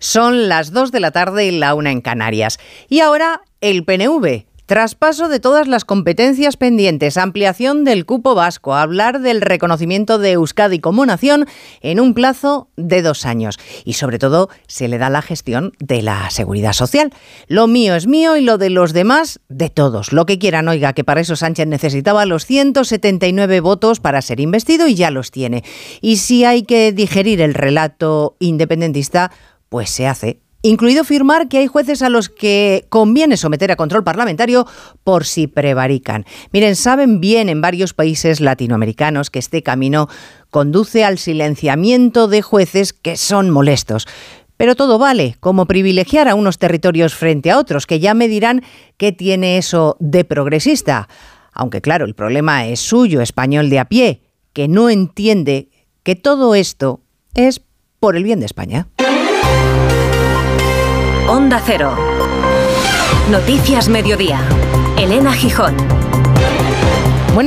Son las 2 de la tarde y la una en Canarias. Y ahora el PNV. Traspaso de todas las competencias pendientes, ampliación del cupo vasco, hablar del reconocimiento de Euskadi como nación en un plazo de dos años. Y sobre todo se le da la gestión de la seguridad social. Lo mío es mío y lo de los demás de todos. Lo que quieran, oiga, que para eso Sánchez necesitaba los 179 votos para ser investido y ya los tiene. Y si hay que digerir el relato independentista, pues se hace incluido firmar que hay jueces a los que conviene someter a control parlamentario por si prevarican. Miren, saben bien en varios países latinoamericanos que este camino conduce al silenciamiento de jueces que son molestos. Pero todo vale, como privilegiar a unos territorios frente a otros, que ya me dirán qué tiene eso de progresista. Aunque claro, el problema es suyo, español de a pie, que no entiende que todo esto es por el bien de España. Onda Cero. Noticias Mediodía. Elena Gijón.